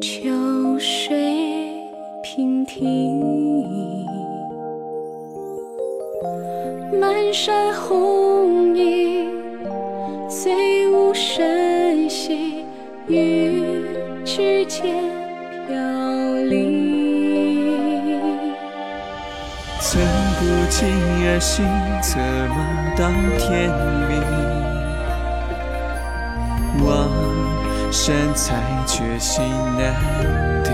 秋水平平，漫山红叶，虽无声息，于指尖飘零。怎不惊而心，策马到天明。望。山采却心难定。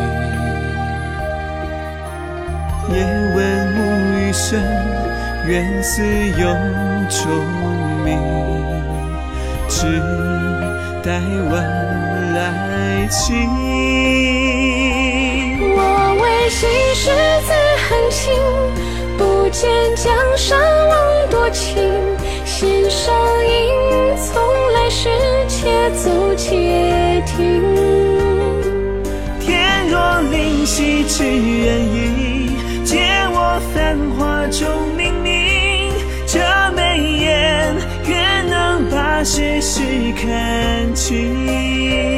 夜闻木鱼声，缘似有钟鸣。只待晚来晴。我为昔世自横情，不见江山枉多情。心上灵犀知远意，借我繁华中冥冥。这眉眼，愿能把世事看清。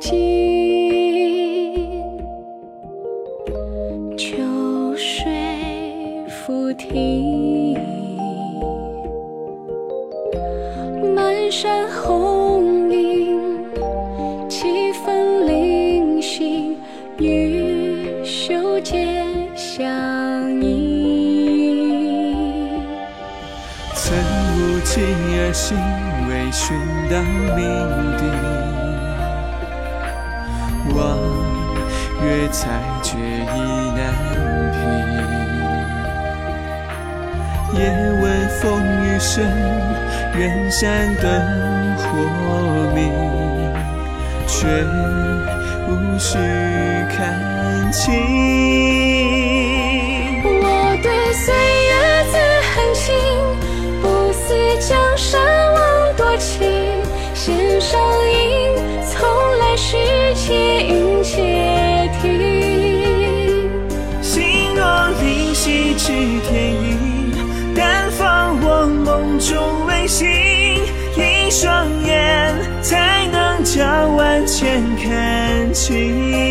尽，秋水复停。满山红影，几分零星，与袖间相映。寸步惊而行，为寻到命定。望月才觉意难平。夜闻风雨声，远山灯火明，却无需看清。我对岁月自横情，不似江山枉多情。弦上影，从来时且听。心若灵犀知天意，但放我梦中微醒。一双眼，才能将万千看清。